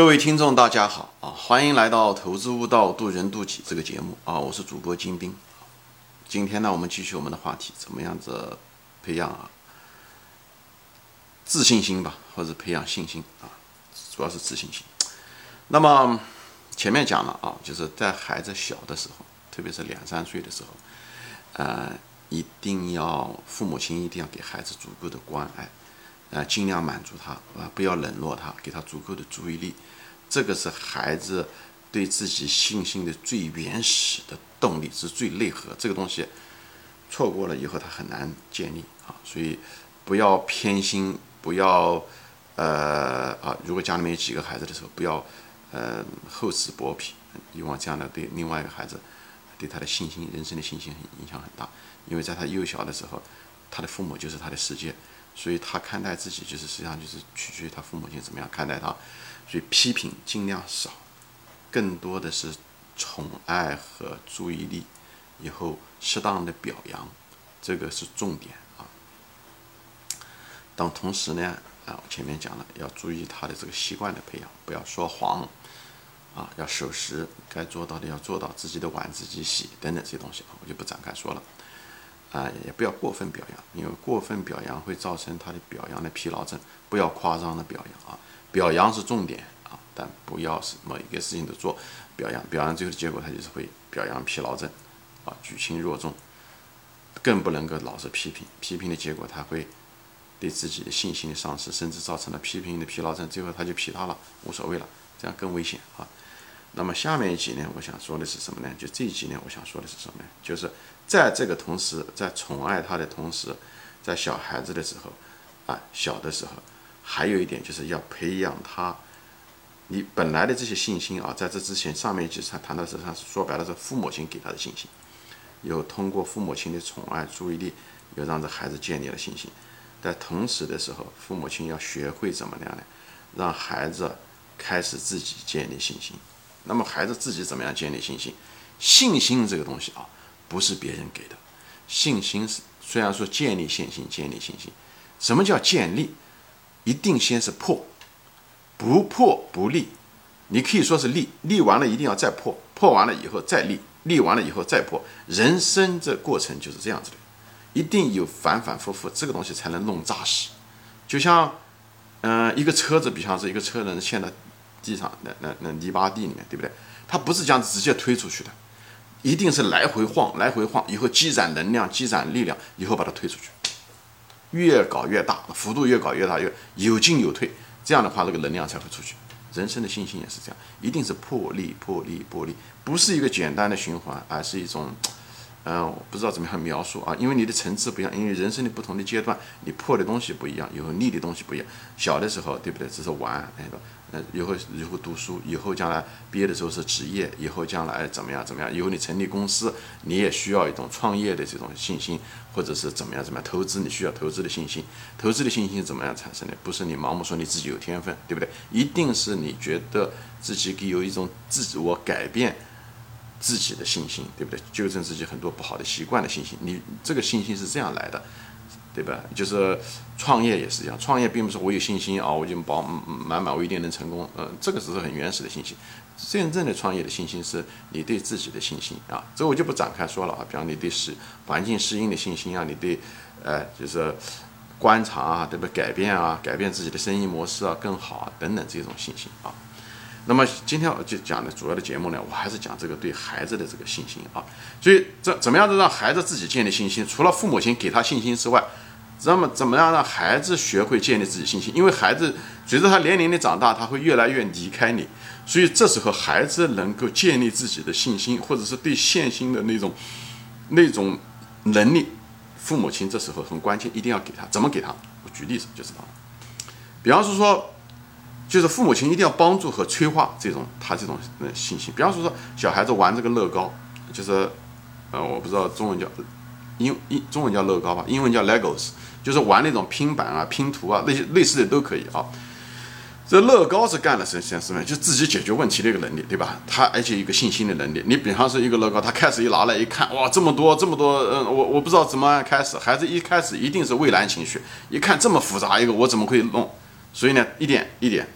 各位听众，大家好啊！欢迎来到《投资悟道，渡人渡己》这个节目啊！我是主播金兵。今天呢，我们继续我们的话题，怎么样子培养啊自信心吧，或者培养信心啊？主要是自信心。那么前面讲了啊，就是在孩子小的时候，特别是两三岁的时候，呃，一定要父母亲一定要给孩子足够的关爱。啊，尽量满足他啊，不要冷落他，给他足够的注意力，这个是孩子对自己信心的最原始的动力，是最内核。这个东西错过了以后，他很难建立啊。所以不要偏心，不要呃啊，如果家里面有几个孩子的时候，不要呃厚此薄彼，以往这样的对另外一个孩子对他的信心、人生的信心影响很大。因为在他幼小的时候，他的父母就是他的世界。所以他看待自己，就是实际上就是取决于他父母亲怎么样看待他。所以批评尽量少，更多的是宠爱和注意力，以后适当的表扬，这个是重点啊。但同时呢，啊，我前面讲了，要注意他的这个习惯的培养，不要说谎，啊，要守时，该做到的要做到，自己的碗自己洗等等这些东西啊，我就不展开说了。啊，也不要过分表扬，因为过分表扬会造成他的表扬的疲劳症。不要夸张的表扬啊，表扬是重点啊，但不要是某一个事情都做表扬，表扬最后的结果他就是会表扬疲劳症，啊，举轻若重。更不能够老是批评，批评的结果他会对自己的信心的丧失，甚至造成了批评的疲劳症，最后他就疲他了，无所谓了，这样更危险啊。那么下面一集呢，我想说的是什么呢？就这一集呢，我想说的是什么呢？就是在这个同时，在宠爱他的同时，在小孩子的时候，啊，小的时候，还有一点就是要培养他，你本来的这些信心啊，在这之前上面一集上谈到实际上说白了是父母亲给他的信心，有通过父母亲的宠爱、注意力，又让这孩子建立了信心。在同时的时候，父母亲要学会怎么样呢？让孩子开始自己建立信心。那么孩子自己怎么样建立信心？信心这个东西啊，不是别人给的。信心是虽然说建立信心，建立信心，什么叫建立？一定先是破，不破不立。你可以说是立，立完了一定要再破，破完了以后再立，立完了以后再破。人生这过程就是这样子的，一定有反反复复，这个东西才能弄扎实。就像，嗯，一个车子，比方说一个车轮现在。地上那那那泥巴地里面，对不对？它不是这样直接推出去的，一定是来回晃，来回晃，以后积攒能量，积攒力量，以后把它推出去。越搞越大，幅度越搞越大，越有进有退，这样的话，那个能量才会出去。人生的信心也是这样，一定是破力、破力、破力，不是一个简单的循环，而是一种。嗯，我不知道怎么样描述啊，因为你的层次不一样，因为人生的不同的阶段，你破的东西不一样，以后立的东西不一样。小的时候，对不对？只是玩，那个，呃，以后以后读书，以后将来毕业的时候是职业，以后将来怎么样怎么样？以后你成立公司，你也需要一种创业的这种信心，或者是怎么样怎么样？投资你需要投资的信心，投资的信心怎么样产生的？不是你盲目说你自己有天分，对不对？一定是你觉得自己给有一种自我改变。自己的信心，对不对？纠正自己很多不好的习惯的信心，你这个信心是这样来的，对吧？就是创业也是一样，创业并不是我有信心啊，我就保满满我一定能成功，嗯，这个只是很原始的信心。真正的创业的信心是你对自己的信心啊，这我就不展开说了啊。比方你对适环境适应的信心啊，你对呃就是观察啊，对不？改变啊，改变自己的生意模式啊，更好啊等等这种信心啊。那么今天我就讲的主要的节目呢，我还是讲这个对孩子的这个信心啊。所以这怎么样子让孩子自己建立信心？除了父母亲给他信心之外，那么怎么样让孩子学会建立自己信心？因为孩子随着他年龄的长大，他会越来越离开你，所以这时候孩子能够建立自己的信心，或者是对现心的那种那种能力，父母亲这时候很关键，一定要给他。怎么给他？我举例子就知道了。比方是说。就是父母亲一定要帮助和催化这种他这种呃信心。比方说说小孩子玩这个乐高，就是呃我不知道中文叫英英中文叫乐高吧，英文叫 Legos，就是玩那种拼板啊、拼图啊那些类似的都可以啊。这乐高是干了什些什么？就自己解决问题的一个能力，对吧？他而且一个信心的能力。你比方说一个乐高，他开始一拿来一看，哇，这么多这么多，嗯，我我不知道怎么开始。孩子一开始一定是畏难情绪，一看这么复杂一个，我怎么可以弄？所以呢，一点一点。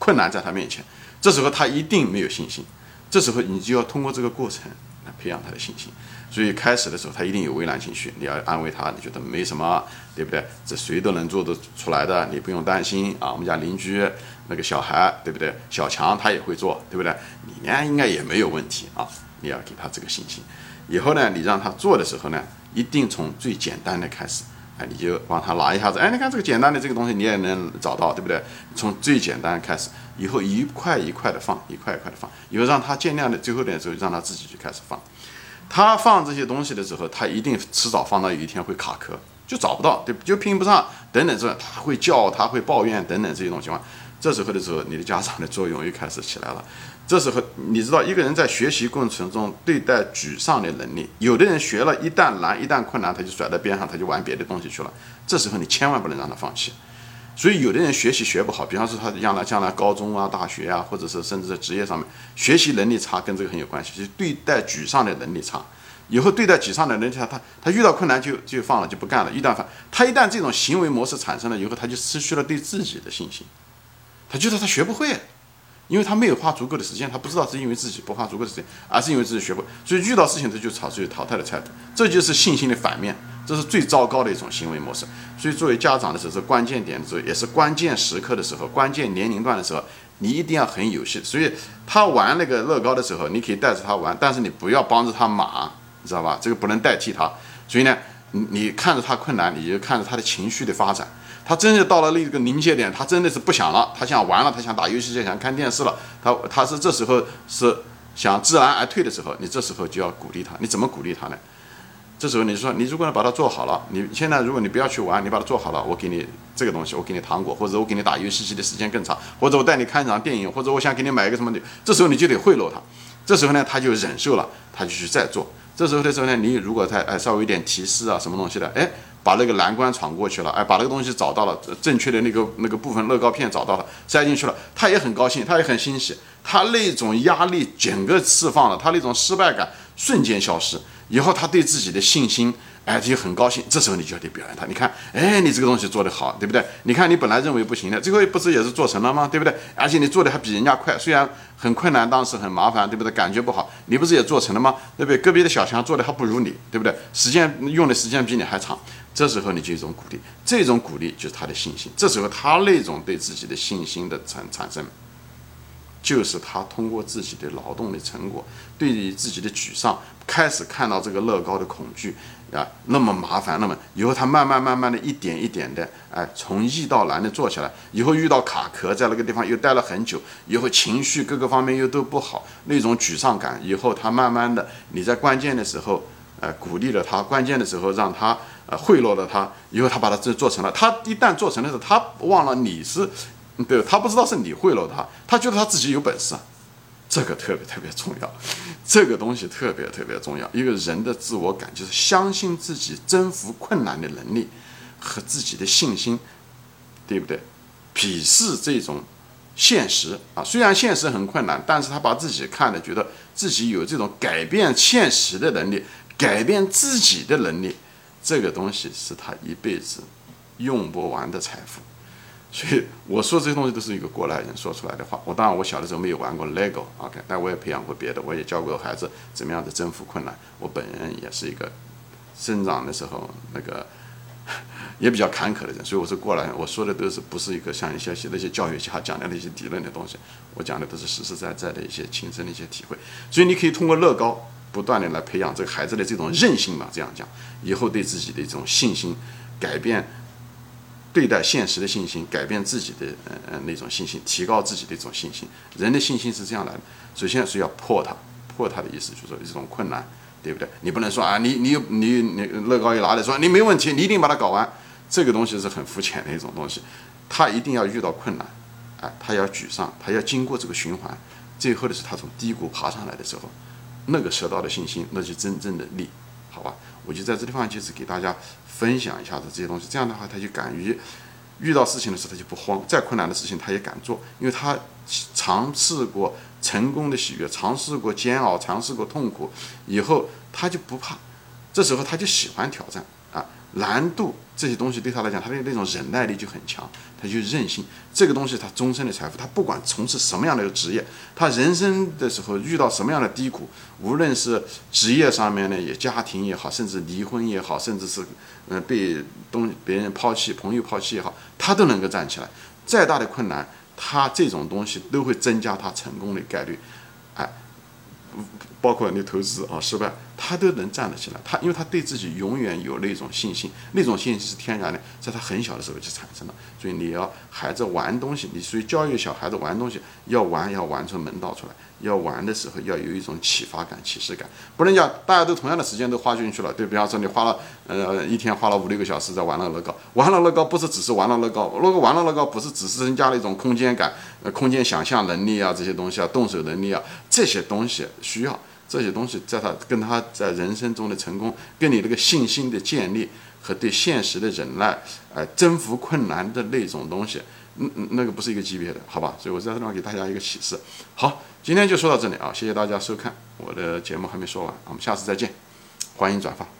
困难在他面前，这时候他一定没有信心。这时候你就要通过这个过程来培养他的信心。所以开始的时候他一定有畏难情绪，你要安慰他，你觉得没什么，对不对？这谁都能做得出来的，你不用担心啊。我们家邻居那个小孩，对不对？小强他也会做，对不对？你呢应该也没有问题啊。你要给他这个信心。以后呢，你让他做的时候呢，一定从最简单的开始。哎，你就帮他拿一下子，哎，你看这个简单的这个东西，你也能找到，对不对？从最简单开始，以后一块一块的放，一块一块的放，以后让他尽量的，最后点的时候让他自己就开始放。他放这些东西的时候，他一定迟早放到有一天会卡壳，就找不到，对，就拼不上，等等这，他会叫，他会抱怨，等等这种情况。这时候的时候，你的家长的作用又开始起来了。这时候，你知道一个人在学习过程中对待沮丧的能力，有的人学了一旦难、一旦困难，他就甩在边上，他就玩别的东西去了。这时候你千万不能让他放弃。所以，有的人学习学不好，比方说他将来将来高中啊、大学啊，或者是甚至在职业上面学习能力差，跟这个很有关系。就对待沮丧的能力差，以后对待沮丧的能力差，他他遇到困难就就放了，就不干了。一旦放，他一旦这种行为模式产生了以后，他就失去了对自己的信心，他觉得他学不会。因为他没有花足够的时间，他不知道是因为自己不花足够的时间，而是因为自己学不会，所以遇到事情他就采取淘汰的态度，这就是信心的反面，这是最糟糕的一种行为模式。所以作为家长的时候，是关键点的时候，也是关键时刻的时候，关键年龄段的时候，你一定要很有戏。所以他玩那个乐高的时候，你可以带着他玩，但是你不要帮着他码，你知道吧？这个不能代替他。所以呢，你你看着他困难，你就看着他的情绪的发展。他真的到了那个临界点，他真的是不想了，他想玩了，他想打游戏，就想看电视了。他他是这时候是想知难而退的时候，你这时候就要鼓励他。你怎么鼓励他呢？这时候你说，你如果能把它做好了，你现在如果你不要去玩，你把它做好了，我给你这个东西，我给你糖果，或者我给你打游戏机的时间更长，或者我带你看一场电影，或者我想给你买一个什么的，这时候你就得贿赂他。这时候呢，他就忍受了，他就去再做。这时候的时候呢，你如果他哎稍微有点提示啊，什么东西的，哎。把那个难关闯过去了，哎，把那个东西找到了，正确的那个那个部分乐高片找到了，塞进去了，他也很高兴，他也很欣喜，他那种压力整个释放了，他那种失败感瞬间消失，以后他对自己的信心。哎，就很高兴，这时候你就要得表扬他。你看，哎，你这个东西做得好，对不对？你看，你本来认为不行的，最后不是也是做成了吗？对不对？而且你做的还比人家快，虽然很困难，当时很麻烦，对不对？感觉不好，你不是也做成了吗？对不对？隔壁的小强做的还不如你，对不对？时间用的时间比你还长，这时候你就一种鼓励，这种鼓励就是他的信心。这时候他那种对自己的信心的产产生。就是他通过自己的劳动的成果，对于自己的沮丧，开始看到这个乐高的恐惧啊，那么麻烦，那么以后他慢慢慢慢的一点一点的，哎，从易到难的做起来，以后遇到卡壳，在那个地方又待了很久，以后情绪各个方面又都不好，那种沮丧感，以后他慢慢的，你在关键的时候，呃，鼓励了他，关键的时候让他，呃，贿赂了他，以后他把它这做成了，他一旦做成的时候，他忘了你是。对他不知道是你贿赂他，他觉得他自己有本事，这个特别特别重要，这个东西特别特别重要。一个人的自我感就是相信自己征服困难的能力和自己的信心，对不对？鄙视这种现实啊，虽然现实很困难，但是他把自己看的觉得自己有这种改变现实的能力，改变自己的能力，这个东西是他一辈子用不完的财富。所以我说这些东西都是一个过来人说出来的话。我当然我小的时候没有玩过 LEGO，OK，但我也培养过别的，我也教过孩子怎么样的征服困难。我本人也是一个生长的时候那个 也比较坎坷的人，所以我是过来人。我说的都是不是一个像一些些那些教育家讲的那些理论的东西，我讲的都是实实在在的一些亲身的一些体会。所以你可以通过乐高不断的来培养这个孩子的这种韧性嘛，这样讲，以后对自己的一种信心改变。对待现实的信心，改变自己的呃呃那种信心，提高自己的一种信心。人的信心是这样来的，首先是要破它，破它的意思就是说这种困难，对不对？你不能说啊，你你你你乐高一拿来说你没问题，你一定把它搞完，这个东西是很肤浅的一种东西。他一定要遇到困难，哎，他要沮丧，他要经过这个循环，最后的是他从低谷爬上来的时候，那个得到的信心，那就真正的力，好吧？我就在这地方就是给大家。分享一下子这些东西，这样的话他就敢于遇到事情的时候他就不慌，再困难的事情他也敢做，因为他尝试过成功的喜悦，尝试过煎熬，尝试过痛苦，以后他就不怕，这时候他就喜欢挑战，难度这些东西对他来讲，他的那种忍耐力就很强，他就韧性。这个东西他终身的财富，他不管从事什么样的职业，他人生的时候遇到什么样的低谷，无论是职业上面呢也家庭也好，甚至离婚也好，甚至是嗯被东别人抛弃、朋友抛弃也好，他都能够站起来。再大的困难，他这种东西都会增加他成功的概率。哎。包括你投资啊失败，他都能站得起来。他因为他对自己永远有那种信心，那种信心是天然的，在他很小的时候就产生了。所以你要孩子玩东西，你所以教育小孩子玩东西，要玩要玩出门道出来。要玩的时候要有一种启发感、启示感，不能讲大家都同样的时间都花进去了。对比方说，你花了呃一天花了五六个小时在玩了乐高，玩了乐高不是只是玩了乐高，如果玩了乐高不是只是增加了一种空间感、呃空间想象能力啊这些东西啊，动手能力啊这些东西需要这些东西，在他跟他在人生中的成功，跟你这个信心的建立和对现实的忍耐，呃征服困难的那种东西。嗯嗯，那个不是一个级别的，好吧？所以我在这地方给大家一个启示。好，今天就说到这里啊，谢谢大家收看，我的节目还没说完，我们下次再见，欢迎转发。